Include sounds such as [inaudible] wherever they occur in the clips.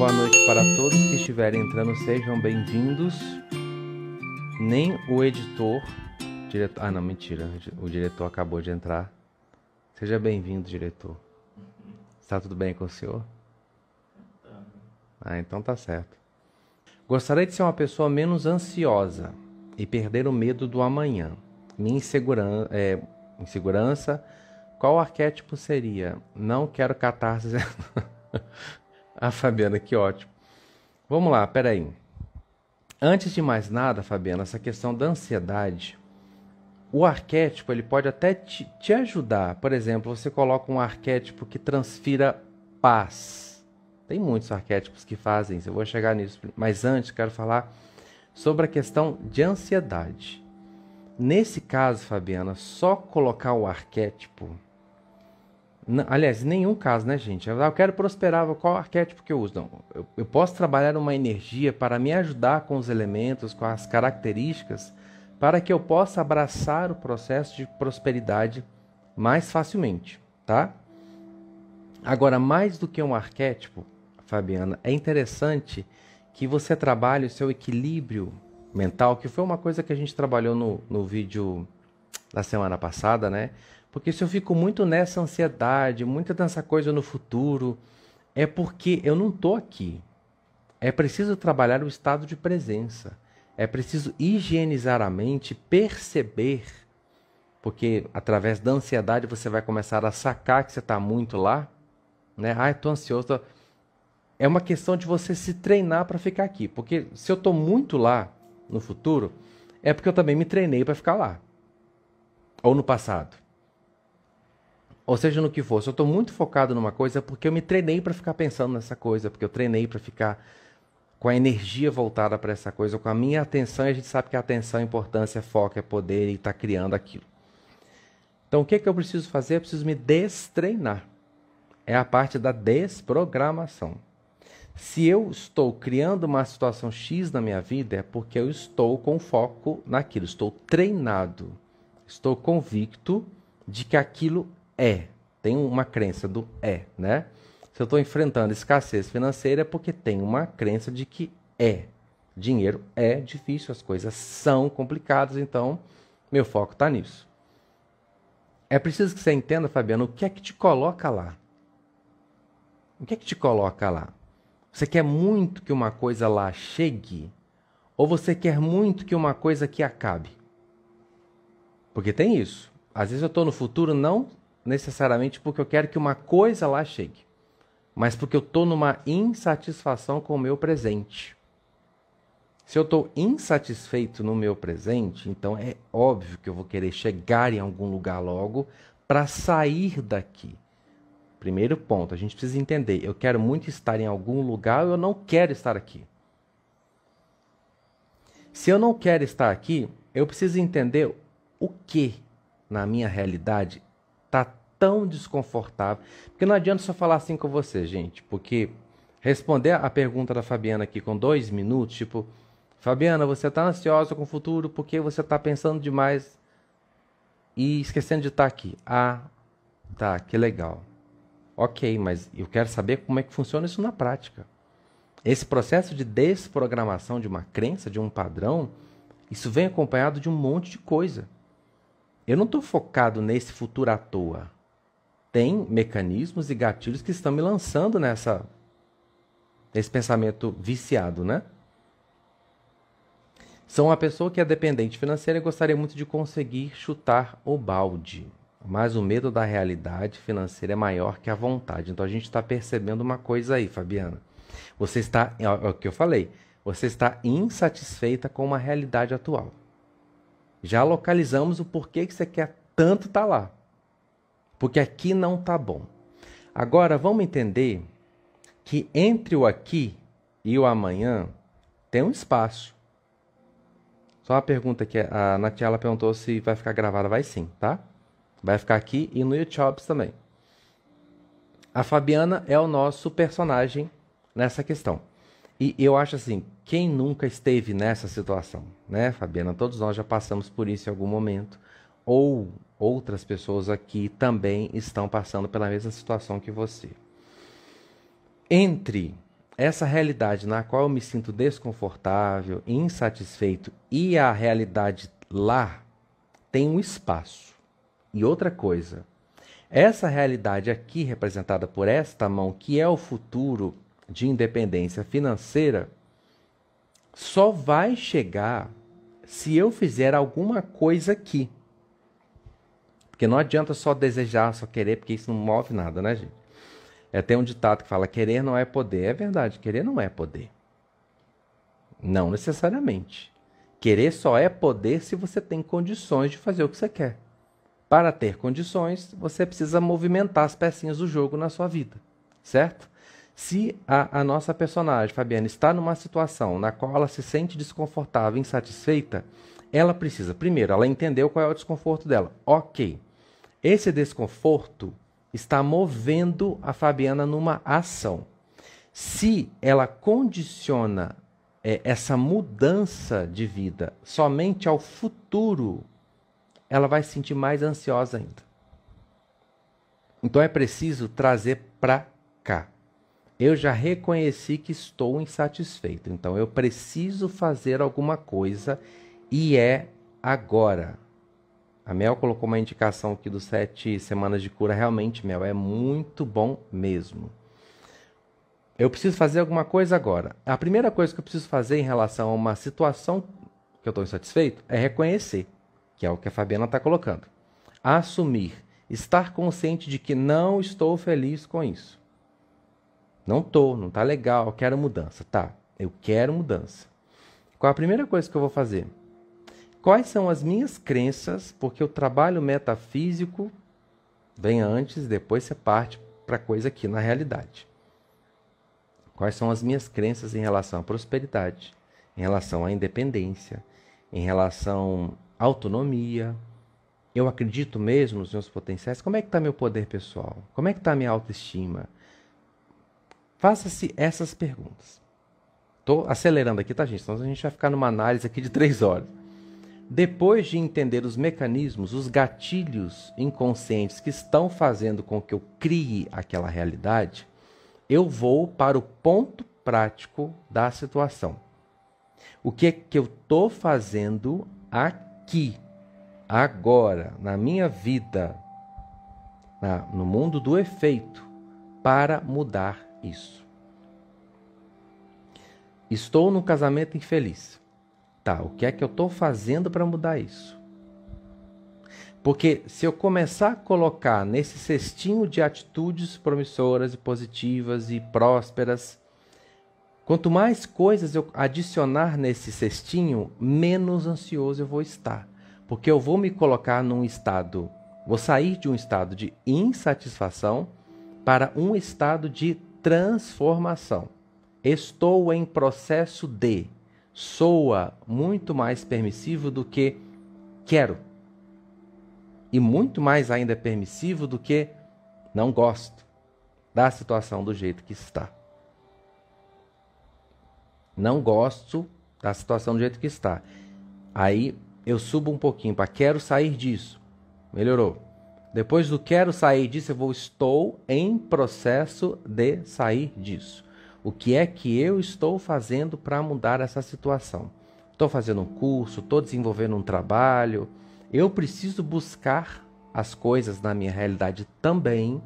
boa noite para todos que estiverem entrando, sejam bem-vindos. Nem o editor, diretor, ah não, mentira, o diretor acabou de entrar. Seja bem-vindo, diretor. Está tudo bem com o senhor? Ah, então tá certo. Gostaria de ser uma pessoa menos ansiosa e perder o medo do amanhã. Minha insegurança, é, insegurança qual arquétipo seria? Não quero catarse. [laughs] [laughs] A Fabiana, que ótimo. Vamos lá, peraí. Antes de mais nada, Fabiana, essa questão da ansiedade, o arquétipo ele pode até te, te ajudar. Por exemplo, você coloca um arquétipo que transfira paz. Tem muitos arquétipos que fazem isso, eu vou chegar nisso. Mas antes, quero falar sobre a questão de ansiedade. Nesse caso, Fabiana, só colocar o arquétipo aliás, nenhum caso, né, gente? Eu quero prosperar, qual arquétipo que eu uso? Não, eu, eu posso trabalhar uma energia para me ajudar com os elementos, com as características, para que eu possa abraçar o processo de prosperidade mais facilmente, tá? Agora, mais do que um arquétipo, Fabiana, é interessante que você trabalhe o seu equilíbrio mental, que foi uma coisa que a gente trabalhou no, no vídeo da semana passada, né? Porque se eu fico muito nessa ansiedade, muita dessa coisa no futuro, é porque eu não estou aqui. É preciso trabalhar o estado de presença. É preciso higienizar a mente, perceber, porque através da ansiedade você vai começar a sacar que você está muito lá, né? Ah, estou ansioso. Tô... É uma questão de você se treinar para ficar aqui, porque se eu estou muito lá no futuro, é porque eu também me treinei para ficar lá, ou no passado ou seja no que for, se eu estou muito focado numa coisa é porque eu me treinei para ficar pensando nessa coisa, porque eu treinei para ficar com a energia voltada para essa coisa, com a minha atenção, e a gente sabe que a atenção, a importância, foco, é poder e está criando aquilo. Então o que, é que eu preciso fazer? Eu preciso me destreinar. É a parte da desprogramação. Se eu estou criando uma situação X na minha vida, é porque eu estou com foco naquilo, estou treinado, estou convicto de que aquilo é. Tem uma crença do é, né? Se eu estou enfrentando escassez financeira é porque tem uma crença de que é. Dinheiro é difícil, as coisas são complicadas, então meu foco está nisso. É preciso que você entenda, Fabiano, o que é que te coloca lá. O que é que te coloca lá? Você quer muito que uma coisa lá chegue? Ou você quer muito que uma coisa aqui acabe? Porque tem isso. Às vezes eu estou no futuro não necessariamente porque eu quero que uma coisa lá chegue, mas porque eu estou numa insatisfação com o meu presente. Se eu estou insatisfeito no meu presente, então é óbvio que eu vou querer chegar em algum lugar logo para sair daqui. Primeiro ponto, a gente precisa entender: eu quero muito estar em algum lugar ou eu não quero estar aqui. Se eu não quero estar aqui, eu preciso entender o que na minha realidade tão desconfortável. Porque não adianta só falar assim com você, gente. Porque responder a pergunta da Fabiana aqui com dois minutos, tipo, Fabiana, você está ansiosa com o futuro porque você está pensando demais e esquecendo de estar tá aqui. Ah, tá, que legal. Ok, mas eu quero saber como é que funciona isso na prática. Esse processo de desprogramação de uma crença, de um padrão, isso vem acompanhado de um monte de coisa. Eu não estou focado nesse futuro à toa. Tem mecanismos e gatilhos que estão me lançando nessa nesse pensamento viciado, né? Sou uma pessoa que é dependente financeira e gostaria muito de conseguir chutar o balde. Mas o medo da realidade financeira é maior que a vontade. Então a gente está percebendo uma coisa aí, Fabiana. Você está, é o que eu falei, você está insatisfeita com uma realidade atual. Já localizamos o porquê que você quer tanto estar tá lá. Porque aqui não está bom. Agora vamos entender que entre o aqui e o amanhã tem um espaço. Só uma pergunta que a Natiela perguntou se vai ficar gravada. Vai sim, tá? Vai ficar aqui e no YouTube também. A Fabiana é o nosso personagem nessa questão. E eu acho assim, quem nunca esteve nessa situação, né, Fabiana? Todos nós já passamos por isso em algum momento. Ou outras pessoas aqui também estão passando pela mesma situação que você. Entre essa realidade na qual eu me sinto desconfortável, insatisfeito e a realidade lá tem um espaço. E outra coisa, essa realidade aqui representada por esta mão, que é o futuro de independência financeira, só vai chegar se eu fizer alguma coisa aqui. Porque não adianta só desejar, só querer, porque isso não move nada, né, gente? É, tem um ditado que fala: querer não é poder. É verdade, querer não é poder. Não necessariamente. Querer só é poder se você tem condições de fazer o que você quer. Para ter condições, você precisa movimentar as pecinhas do jogo na sua vida, certo? Se a, a nossa personagem, Fabiana, está numa situação na qual ela se sente desconfortável, insatisfeita, ela precisa, primeiro, ela entendeu qual é o desconforto dela. Ok. Esse desconforto está movendo a Fabiana numa ação. Se ela condiciona é, essa mudança de vida somente ao futuro, ela vai se sentir mais ansiosa ainda. Então é preciso trazer para cá. Eu já reconheci que estou insatisfeito, então eu preciso fazer alguma coisa e é agora. A Mel colocou uma indicação aqui dos sete semanas de cura. Realmente, Mel, é muito bom mesmo. Eu preciso fazer alguma coisa agora. A primeira coisa que eu preciso fazer em relação a uma situação que eu estou insatisfeito é reconhecer, que é o que a Fabiana está colocando. Assumir, estar consciente de que não estou feliz com isso. Não estou, não está legal, quero mudança. Tá, eu quero mudança. Qual a primeira coisa que eu vou fazer? Quais são as minhas crenças? Porque o trabalho metafísico vem antes, depois você parte para coisa aqui na realidade. Quais são as minhas crenças em relação à prosperidade, em relação à independência, em relação à autonomia? Eu acredito mesmo nos meus potenciais? Como é que está meu poder pessoal? Como é que está minha autoestima? Faça-se essas perguntas. Estou acelerando aqui, tá, gente? Senão a gente vai ficar numa análise aqui de três horas. Depois de entender os mecanismos, os gatilhos inconscientes que estão fazendo com que eu crie aquela realidade, eu vou para o ponto prático da situação. O que é que eu estou fazendo aqui, agora, na minha vida, na, no mundo do efeito, para mudar isso? Estou num casamento infeliz. Tá, o que é que eu estou fazendo para mudar isso? Porque se eu começar a colocar nesse cestinho de atitudes promissoras e positivas e prósperas, quanto mais coisas eu adicionar nesse cestinho, menos ansioso eu vou estar. Porque eu vou me colocar num estado, vou sair de um estado de insatisfação para um estado de transformação. Estou em processo de soa muito mais permissivo do que quero. E muito mais ainda permissivo do que não gosto da situação do jeito que está. Não gosto da situação do jeito que está. Aí eu subo um pouquinho para quero sair disso. Melhorou. Depois do quero sair disso, eu vou estou em processo de sair disso. O que é que eu estou fazendo para mudar essa situação? Estou fazendo um curso, estou desenvolvendo um trabalho. Eu preciso buscar as coisas na minha realidade também,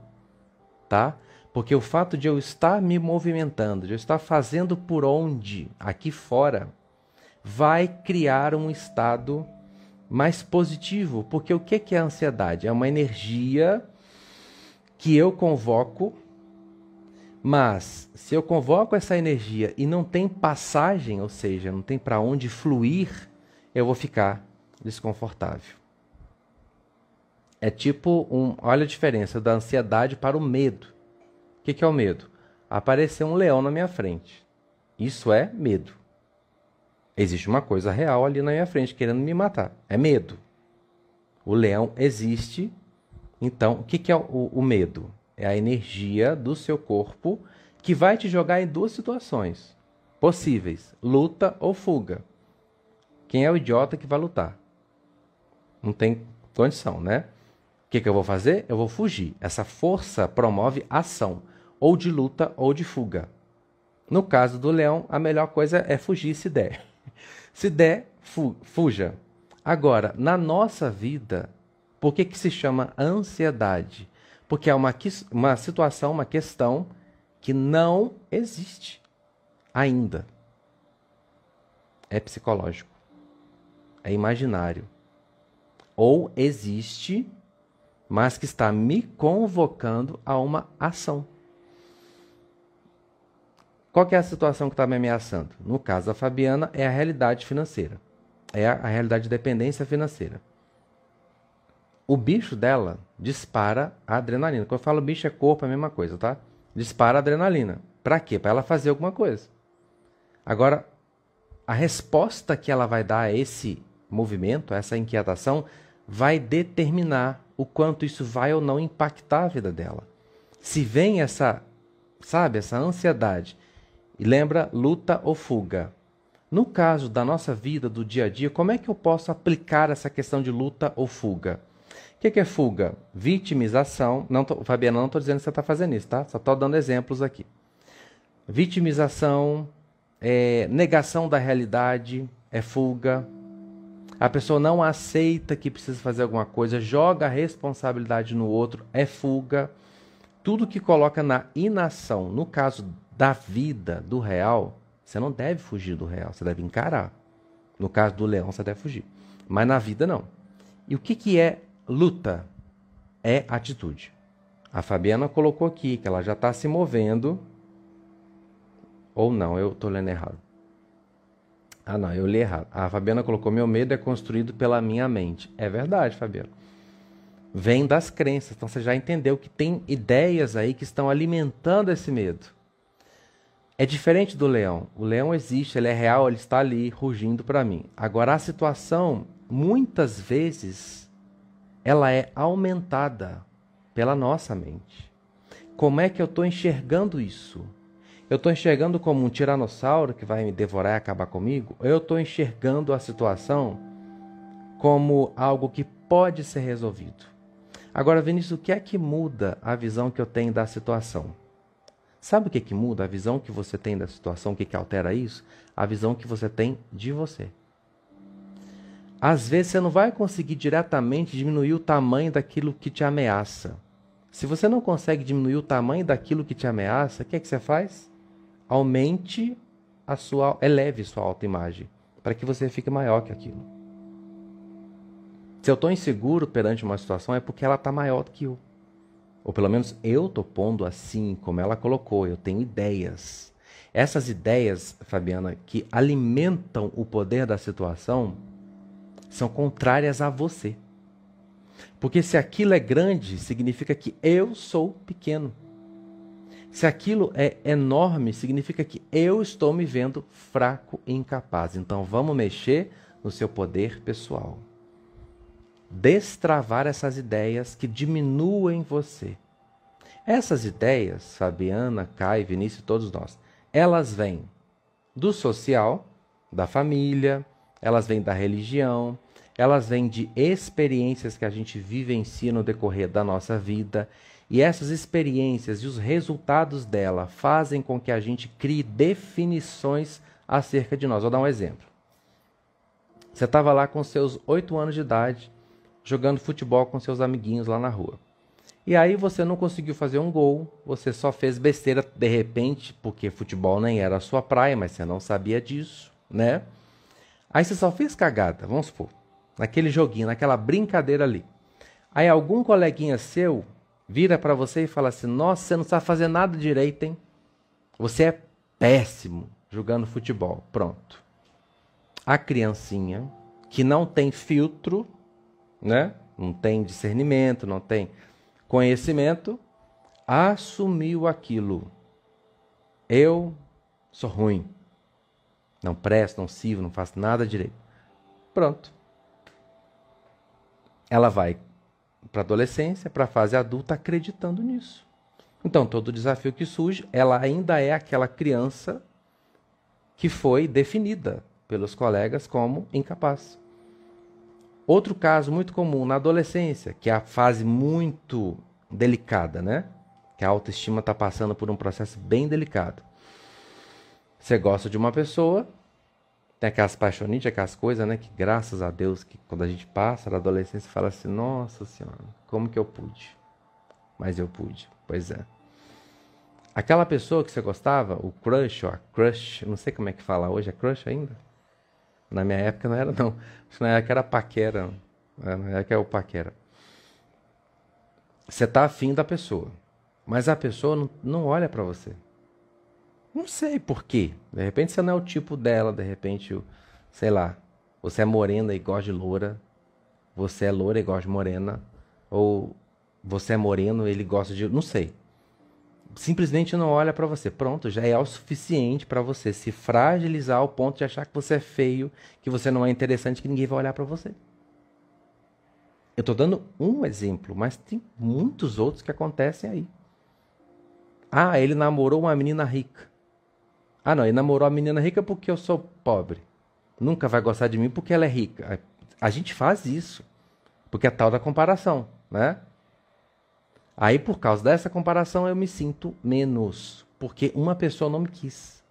tá? Porque o fato de eu estar me movimentando, de eu estar fazendo por onde aqui fora, vai criar um estado mais positivo. Porque o que é a ansiedade? É uma energia que eu convoco mas se eu convoco essa energia e não tem passagem, ou seja, não tem para onde fluir, eu vou ficar desconfortável. É tipo um. Olha a diferença da ansiedade para o medo. O que, que é o medo? Aparecer um leão na minha frente. Isso é medo. Existe uma coisa real ali na minha frente querendo me matar. É medo. O leão existe. Então, o que, que é o, o medo? É a energia do seu corpo que vai te jogar em duas situações possíveis: luta ou fuga. Quem é o idiota que vai lutar? Não tem condição, né? O que, que eu vou fazer? Eu vou fugir. Essa força promove ação, ou de luta ou de fuga. No caso do leão, a melhor coisa é fugir se der. [laughs] Se der, fu fuja. Agora, na nossa vida, por que, que se chama ansiedade? Porque é uma, uma situação, uma questão que não existe ainda. É psicológico. É imaginário. Ou existe, mas que está me convocando a uma ação. Qual é a situação que está me ameaçando? No caso da Fabiana, é a realidade financeira. É a, a realidade de dependência financeira. O bicho dela dispara a adrenalina. Quando eu falo bicho é corpo, é a mesma coisa, tá? Dispara a adrenalina. Para quê? Para ela fazer alguma coisa. Agora, a resposta que ela vai dar a esse movimento, a essa inquietação, vai determinar o quanto isso vai ou não impactar a vida dela. Se vem essa, sabe, essa ansiedade e lembra luta ou fuga. No caso da nossa vida, do dia a dia, como é que eu posso aplicar essa questão de luta ou fuga? Que, que é fuga? Vitimização. Não tô, Fabiana, não estou dizendo que você está fazendo isso, tá? Só estou dando exemplos aqui. Vitimização, é, negação da realidade, é fuga. A pessoa não aceita que precisa fazer alguma coisa, joga a responsabilidade no outro, é fuga. Tudo que coloca na inação, no caso da vida, do real, você não deve fugir do real, você deve encarar. No caso do leão, você deve fugir. Mas na vida, não. E o que, que é luta? É atitude. A Fabiana colocou aqui que ela já está se movendo. Ou não, eu estou lendo errado. Ah, não, eu li errado. A Fabiana colocou: meu medo é construído pela minha mente. É verdade, Fabiana. Vem das crenças. Então você já entendeu que tem ideias aí que estão alimentando esse medo. É diferente do leão. O leão existe, ele é real, ele está ali rugindo para mim. Agora a situação, muitas vezes, ela é aumentada pela nossa mente. Como é que eu estou enxergando isso? Eu estou enxergando como um tiranossauro que vai me devorar e acabar comigo? Ou eu estou enxergando a situação como algo que pode ser resolvido? Agora, Vinícius, o que é que muda a visão que eu tenho da situação? Sabe o que, que muda a visão que você tem da situação? O que, que altera isso? A visão que você tem de você. Às vezes você não vai conseguir diretamente diminuir o tamanho daquilo que te ameaça. Se você não consegue diminuir o tamanho daquilo que te ameaça, o que, é que você faz? Aumente a sua, eleve sua autoimagem, para que você fique maior que aquilo. Se eu estou inseguro perante uma situação, é porque ela está maior do que eu. Ou pelo menos eu estou pondo assim, como ela colocou, eu tenho ideias. Essas ideias, Fabiana, que alimentam o poder da situação, são contrárias a você. Porque se aquilo é grande, significa que eu sou pequeno. Se aquilo é enorme, significa que eu estou me vendo fraco e incapaz. Então vamos mexer no seu poder pessoal destravar essas ideias que diminuem você. Essas ideias, Fabiana, Kai, Vinícius, todos nós, elas vêm do social, da família, elas vêm da religião, elas vêm de experiências que a gente vivencia no decorrer da nossa vida. E essas experiências e os resultados dela fazem com que a gente crie definições acerca de nós. Vou dar um exemplo. Você estava lá com seus oito anos de idade, jogando futebol com seus amiguinhos lá na rua. E aí você não conseguiu fazer um gol, você só fez besteira de repente, porque futebol nem era a sua praia, mas você não sabia disso, né? Aí você só fez cagada, vamos supor, naquele joguinho, naquela brincadeira ali. Aí algum coleguinha seu vira para você e fala assim: "Nossa, você não sabe fazer nada direito, hein? Você é péssimo jogando futebol". Pronto. A criancinha que não tem filtro né? não tem discernimento, não tem conhecimento, assumiu aquilo. Eu sou ruim, não presto, não sirvo, não faço nada direito. Pronto. Ela vai para a adolescência, para a fase adulta, acreditando nisso. Então, todo desafio que surge, ela ainda é aquela criança que foi definida pelos colegas como incapaz. Outro caso muito comum na adolescência, que é a fase muito delicada, né? Que a autoestima está passando por um processo bem delicado. Você gosta de uma pessoa, tem aquelas paixonites, aquelas coisas, né? Que graças a Deus, que quando a gente passa na adolescência, fala assim: Nossa Senhora, como que eu pude? Mas eu pude, pois é. Aquela pessoa que você gostava, o crush, ou a crush, não sei como é que fala hoje, é crush ainda? Na minha época não era, não. Na época era paquera. É, na época é o paquera. Você tá afim da pessoa, mas a pessoa não, não olha para você. Não sei por quê. De repente você não é o tipo dela, de repente, sei lá, você é morena e gosta de loura, você é loura e gosta de morena, ou você é moreno e ele gosta de. Não sei. Simplesmente não olha para você. Pronto, já é o suficiente para você se fragilizar ao ponto de achar que você é feio, que você não é interessante, que ninguém vai olhar para você. Eu estou dando um exemplo, mas tem muitos outros que acontecem aí. Ah, ele namorou uma menina rica. Ah, não, ele namorou a menina rica porque eu sou pobre. Nunca vai gostar de mim porque ela é rica. A gente faz isso. Porque é tal da comparação, né? Aí, por causa dessa comparação, eu me sinto menos. Porque uma pessoa não me quis.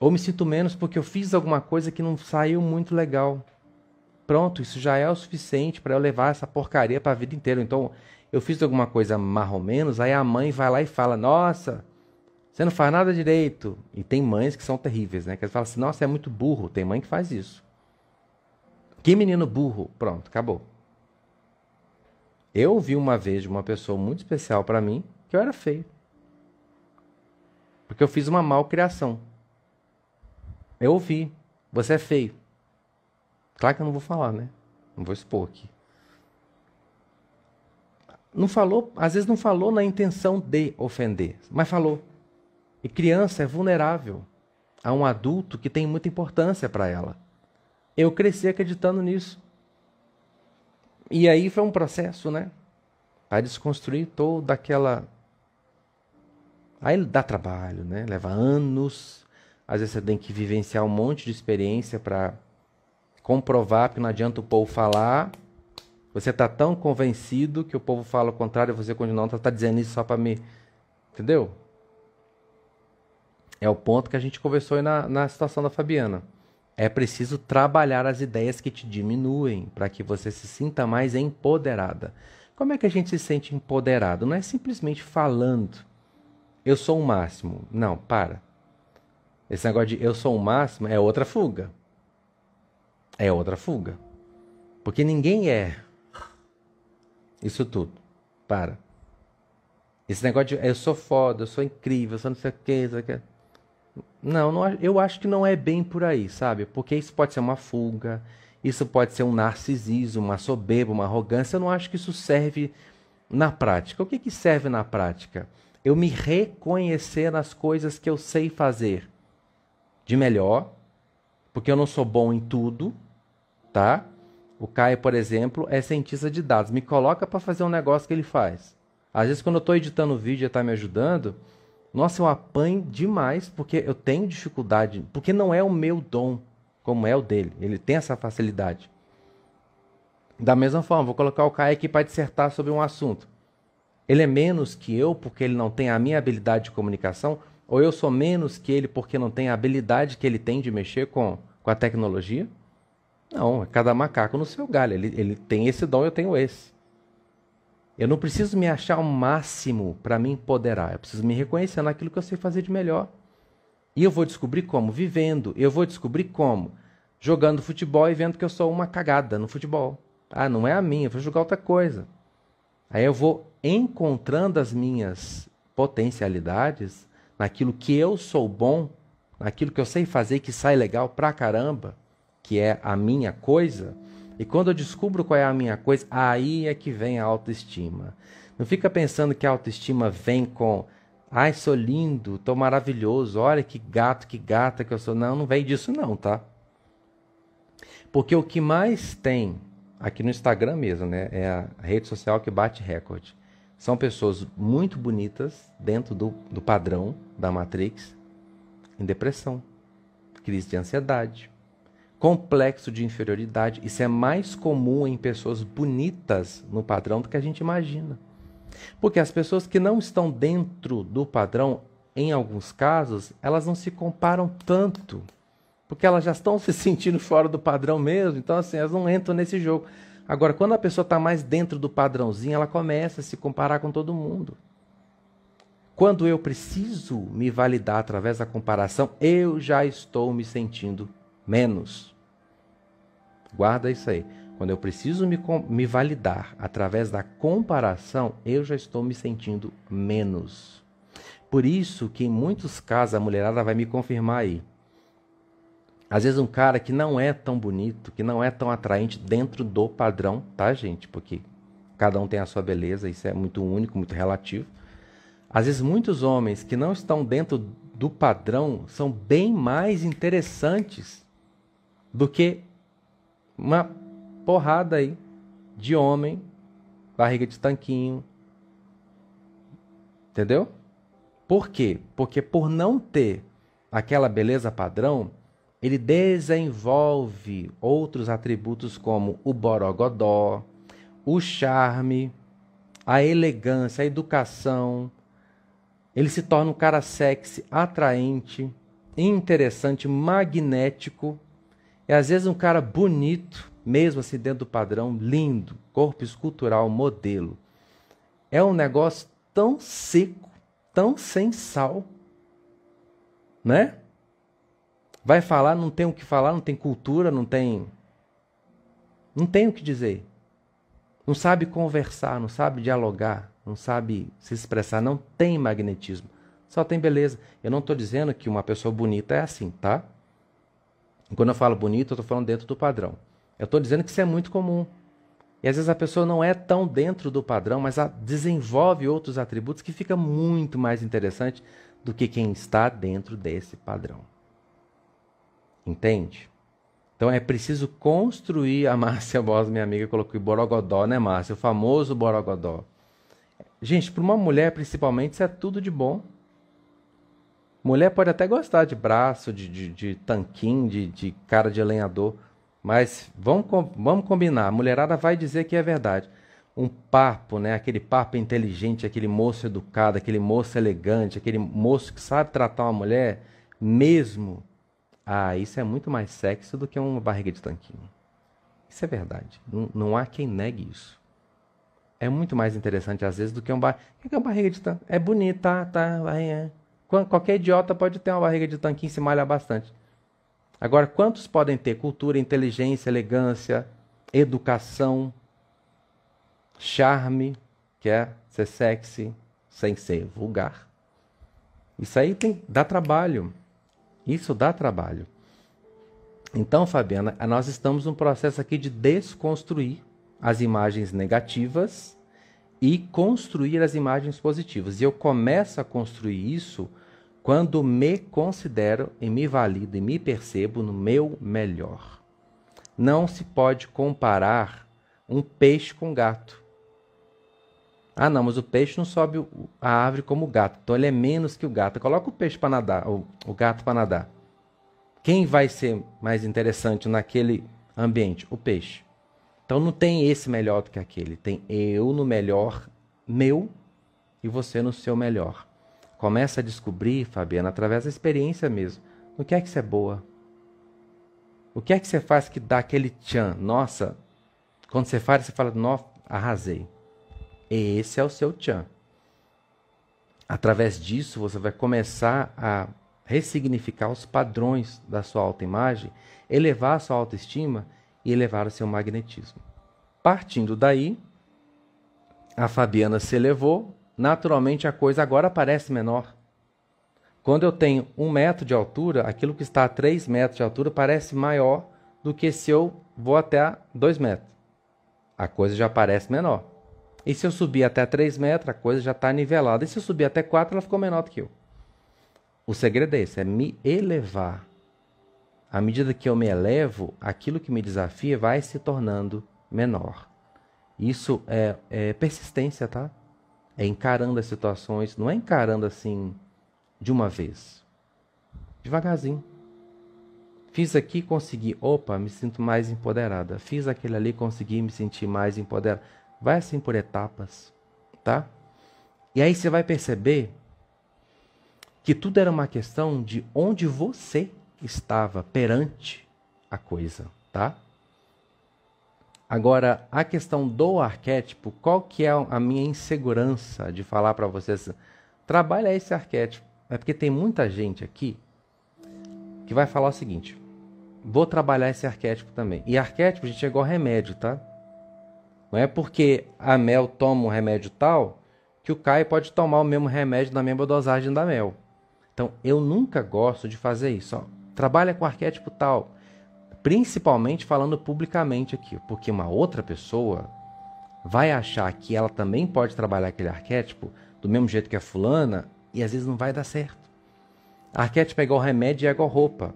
Ou me sinto menos porque eu fiz alguma coisa que não saiu muito legal. Pronto, isso já é o suficiente para eu levar essa porcaria para a vida inteira. Então, eu fiz alguma coisa menos, aí a mãe vai lá e fala: Nossa, você não faz nada direito. E tem mães que são terríveis, né? Que elas falam assim, nossa, é muito burro. Tem mãe que faz isso. Que menino burro. Pronto, acabou. Eu vi uma vez de uma pessoa muito especial para mim que eu era feio. Porque eu fiz uma malcriação. Eu ouvi. Você é feio. Claro que eu não vou falar, né? Não vou expor aqui. Não falou, às vezes não falou na intenção de ofender, mas falou. E criança é vulnerável a um adulto que tem muita importância para ela. Eu cresci acreditando nisso. E aí foi um processo, né? A desconstruir toda aquela. Aí dá trabalho, né? Leva anos. Às vezes você tem que vivenciar um monte de experiência para comprovar, porque não adianta o povo falar. Você está tão convencido que o povo fala o contrário você continua, está dizendo isso só para me. Entendeu? É o ponto que a gente conversou aí na, na situação da Fabiana. É preciso trabalhar as ideias que te diminuem para que você se sinta mais empoderada. Como é que a gente se sente empoderado? Não é simplesmente falando, eu sou o máximo. Não, para. Esse negócio de eu sou o máximo é outra fuga. É outra fuga. Porque ninguém é isso tudo. Para. Esse negócio de eu sou foda, eu sou incrível, eu sou não sei o que, não sei o que. Não, não, eu acho que não é bem por aí, sabe? Porque isso pode ser uma fuga, isso pode ser um narcisismo, uma soberba, uma arrogância. Eu não acho que isso serve na prática. O que, que serve na prática? Eu me reconhecer nas coisas que eu sei fazer de melhor, porque eu não sou bom em tudo, tá? O Caio, por exemplo, é cientista de dados. Me coloca para fazer um negócio que ele faz. Às vezes, quando eu estou editando o vídeo e está me ajudando, nossa, eu apanho demais porque eu tenho dificuldade, porque não é o meu dom, como é o dele. Ele tem essa facilidade. Da mesma forma, vou colocar o Caio aqui para dissertar sobre um assunto. Ele é menos que eu porque ele não tem a minha habilidade de comunicação, ou eu sou menos que ele porque não tem a habilidade que ele tem de mexer com, com a tecnologia? Não, é cada macaco no seu galho. Ele, ele tem esse dom, eu tenho esse. Eu não preciso me achar o máximo para me empoderar. Eu preciso me reconhecer naquilo que eu sei fazer de melhor. E eu vou descobrir como? Vivendo. Eu vou descobrir como? Jogando futebol e vendo que eu sou uma cagada no futebol. Ah, não é a minha, eu vou jogar outra coisa. Aí eu vou encontrando as minhas potencialidades naquilo que eu sou bom, naquilo que eu sei fazer que sai legal pra caramba, que é a minha coisa. E quando eu descubro qual é a minha coisa, aí é que vem a autoestima. Não fica pensando que a autoestima vem com ai, sou lindo, tô maravilhoso, olha que gato, que gata que eu sou. Não, não vem disso não, tá? Porque o que mais tem aqui no Instagram mesmo, né, é a rede social que bate recorde. São pessoas muito bonitas dentro do, do padrão da Matrix, em depressão, crise de ansiedade, complexo de inferioridade. Isso é mais comum em pessoas bonitas no padrão do que a gente imagina. Porque as pessoas que não estão dentro do padrão, em alguns casos, elas não se comparam tanto, porque elas já estão [laughs] se sentindo fora do padrão mesmo, então assim, elas não entram nesse jogo. Agora, quando a pessoa está mais dentro do padrãozinho, ela começa a se comparar com todo mundo. Quando eu preciso me validar através da comparação, eu já estou me sentindo menos. Guarda isso aí. Quando eu preciso me, me validar através da comparação, eu já estou me sentindo menos. Por isso que em muitos casos a mulherada vai me confirmar aí. Às vezes um cara que não é tão bonito, que não é tão atraente dentro do padrão, tá, gente? Porque cada um tem a sua beleza, isso é muito único, muito relativo. Às vezes muitos homens que não estão dentro do padrão são bem mais interessantes do que uma porrada aí de homem, barriga de tanquinho. Entendeu? Por quê? Porque por não ter aquela beleza padrão, ele desenvolve outros atributos como o borogodó, o charme, a elegância, a educação. Ele se torna um cara sexy, atraente, interessante, magnético. E às vezes um cara bonito, mesmo assim dentro do padrão, lindo, corpo escultural, modelo. É um negócio tão seco, tão sem sal, né? Vai falar, não tem o que falar, não tem cultura, não tem. Não tem o que dizer. Não sabe conversar, não sabe dialogar, não sabe se expressar, não tem magnetismo. Só tem beleza. Eu não estou dizendo que uma pessoa bonita é assim, tá? Quando eu falo bonito, eu estou falando dentro do padrão. Eu estou dizendo que isso é muito comum. E às vezes a pessoa não é tão dentro do padrão, mas desenvolve outros atributos que fica muito mais interessante do que quem está dentro desse padrão. Entende? Então é preciso construir. A [laughs] Márcia Boss, minha amiga, colocou Borogodó, né, Márcia? O famoso Borogodó. Gente, para uma mulher principalmente, isso é tudo de bom. Mulher pode até gostar de braço, de, de, de tanquinho, de, de cara de lenhador. Mas vamos, vamos combinar. A mulherada vai dizer que é verdade. Um papo, né? Aquele papo inteligente, aquele moço educado, aquele moço elegante, aquele moço que sabe tratar uma mulher mesmo ah, isso é muito mais sexy do que uma barriga de tanquinho. Isso é verdade. Não, não há quem negue isso. É muito mais interessante às vezes do que um bar... que é uma barriga de tanquinho. É bonita, tá, vai, é. Qualquer idiota pode ter uma barriga de tanquinho e se malhar bastante. Agora, quantos podem ter cultura, inteligência, elegância, educação, charme, que é ser sexy sem ser vulgar? Isso aí tem, dá trabalho. Isso dá trabalho. Então, Fabiana, nós estamos num processo aqui de desconstruir as imagens negativas e construir as imagens positivas. E eu começo a construir isso quando me considero e me valido e me percebo no meu melhor. Não se pode comparar um peixe com um gato. Ah, não, mas o peixe não sobe a árvore como o gato, então ele é menos que o gato. Coloca o peixe para nadar, o, o gato para nadar. Quem vai ser mais interessante naquele ambiente? O peixe. Então não tem esse melhor do que aquele. Tem eu no melhor meu e você no seu melhor. Começa a descobrir, Fabiana, através da experiência mesmo. O que é que você é boa? O que é que você faz que dá aquele tchan? Nossa, quando você faz, você fala, nossa, arrasei. Esse é o seu tchan. Através disso, você vai começar a ressignificar os padrões da sua autoimagem, elevar a sua autoestima e elevar o seu magnetismo. Partindo daí, a Fabiana se elevou, naturalmente a coisa agora parece menor. Quando eu tenho um metro de altura, aquilo que está a três metros de altura parece maior do que se eu vou até dois metros. A coisa já parece menor. E se eu subir até 3 metros, a coisa já está nivelada. E se eu subir até 4, ela ficou menor do que eu. O segredo é esse, é me elevar. À medida que eu me elevo, aquilo que me desafia vai se tornando menor. Isso é, é persistência, tá? É encarando as situações, não é encarando assim de uma vez. Devagarzinho. Fiz aqui, consegui. Opa, me sinto mais empoderada. Fiz aquele ali, consegui me sentir mais empoderada. Vai assim por etapas, tá? E aí você vai perceber que tudo era uma questão de onde você estava perante a coisa, tá? Agora, a questão do arquétipo, qual que é a minha insegurança de falar para vocês? Trabalha esse arquétipo. É porque tem muita gente aqui que vai falar o seguinte: vou trabalhar esse arquétipo também. E arquétipo, gente, é igual remédio, tá? Não é porque a Mel toma um remédio tal que o Caio pode tomar o mesmo remédio na mesma dosagem da Mel. Então, eu nunca gosto de fazer isso. Ó. Trabalha com arquétipo tal principalmente falando publicamente aqui, porque uma outra pessoa vai achar que ela também pode trabalhar aquele arquétipo do mesmo jeito que a fulana e às vezes não vai dar certo. Arquétipo é igual remédio e é igual roupa.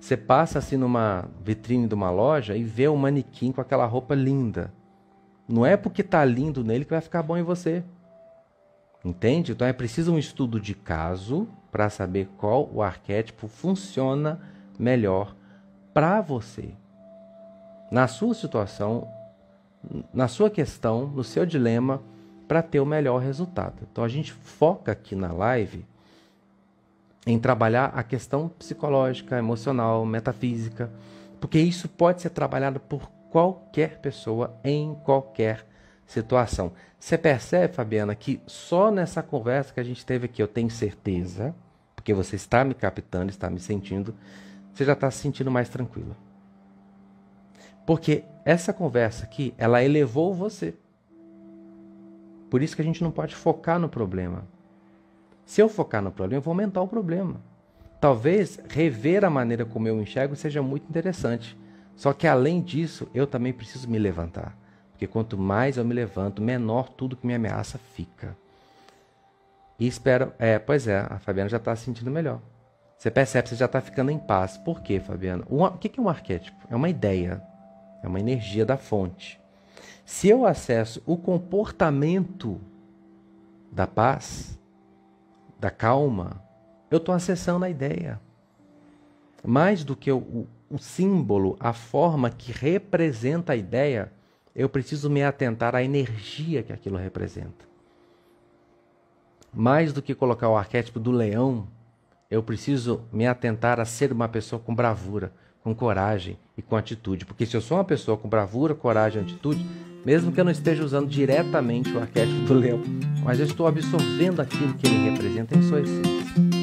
Você passa assim numa vitrine de uma loja e vê um manequim com aquela roupa linda. Não é porque tá lindo nele que vai ficar bom em você. Entende? Então é preciso um estudo de caso para saber qual o arquétipo funciona melhor para você, na sua situação, na sua questão, no seu dilema, para ter o melhor resultado. Então a gente foca aqui na live em trabalhar a questão psicológica, emocional, metafísica, porque isso pode ser trabalhado por qualquer pessoa em qualquer situação. Você percebe, Fabiana, que só nessa conversa que a gente teve aqui, eu tenho certeza, porque você está me captando, está me sentindo, você já está se sentindo mais tranquilo. Porque essa conversa aqui, ela elevou você. Por isso que a gente não pode focar no problema. Se eu focar no problema, eu vou aumentar o problema. Talvez rever a maneira como eu enxergo seja muito interessante. Só que além disso, eu também preciso me levantar. Porque quanto mais eu me levanto, menor tudo que me ameaça fica. E espero. É, pois é, a Fabiana já está se sentindo melhor. Você percebe, você já está ficando em paz. Por quê, Fabiano? o que é um arquétipo? É uma ideia, é uma energia da fonte. Se eu acesso o comportamento da paz, da calma, eu estou acessando a ideia. Mais do que o, o símbolo, a forma que representa a ideia, eu preciso me atentar à energia que aquilo representa. Mais do que colocar o arquétipo do leão eu preciso me atentar a ser uma pessoa com bravura, com coragem e com atitude. Porque se eu sou uma pessoa com bravura, coragem e atitude, mesmo que eu não esteja usando diretamente o arquétipo do leão, mas eu estou absorvendo aquilo que ele representa em sua essência.